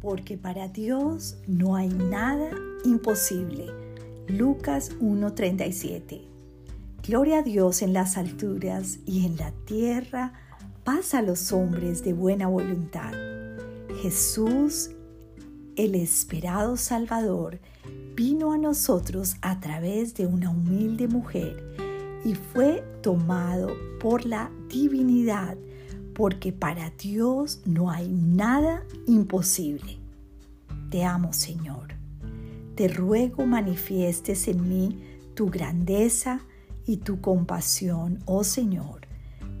porque para Dios no hay nada imposible. Lucas 1:37 Gloria a Dios en las alturas y en la tierra, paz a los hombres de buena voluntad. Jesús, el esperado Salvador, vino a nosotros a través de una humilde mujer y fue tomado por la divinidad, porque para Dios no hay nada imposible. Te amo, Señor. Te ruego manifiestes en mí tu grandeza y tu compasión, oh Señor.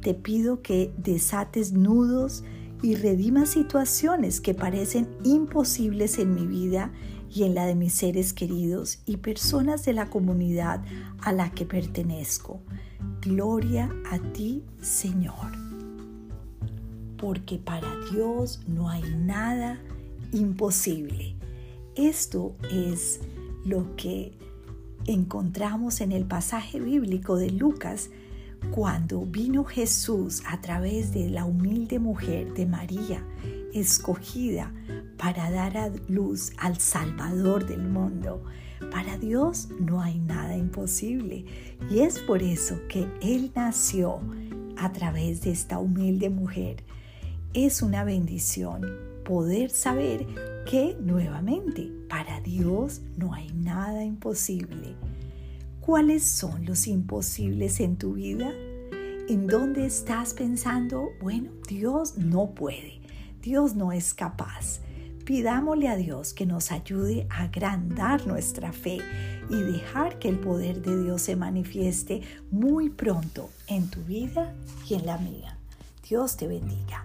Te pido que desates nudos y redimas situaciones que parecen imposibles en mi vida y en la de mis seres queridos y personas de la comunidad a la que pertenezco. Gloria a ti, Señor. Porque para Dios no hay nada imposible. Esto es lo que encontramos en el pasaje bíblico de Lucas cuando vino Jesús a través de la humilde mujer de María, escogida para dar a luz al Salvador del mundo. Para Dios no hay nada imposible y es por eso que Él nació a través de esta humilde mujer. Es una bendición poder saber que nuevamente para Dios no hay nada imposible. ¿Cuáles son los imposibles en tu vida? ¿En dónde estás pensando, bueno, Dios no puede, Dios no es capaz? Pidámosle a Dios que nos ayude a agrandar nuestra fe y dejar que el poder de Dios se manifieste muy pronto en tu vida y en la mía. Dios te bendiga.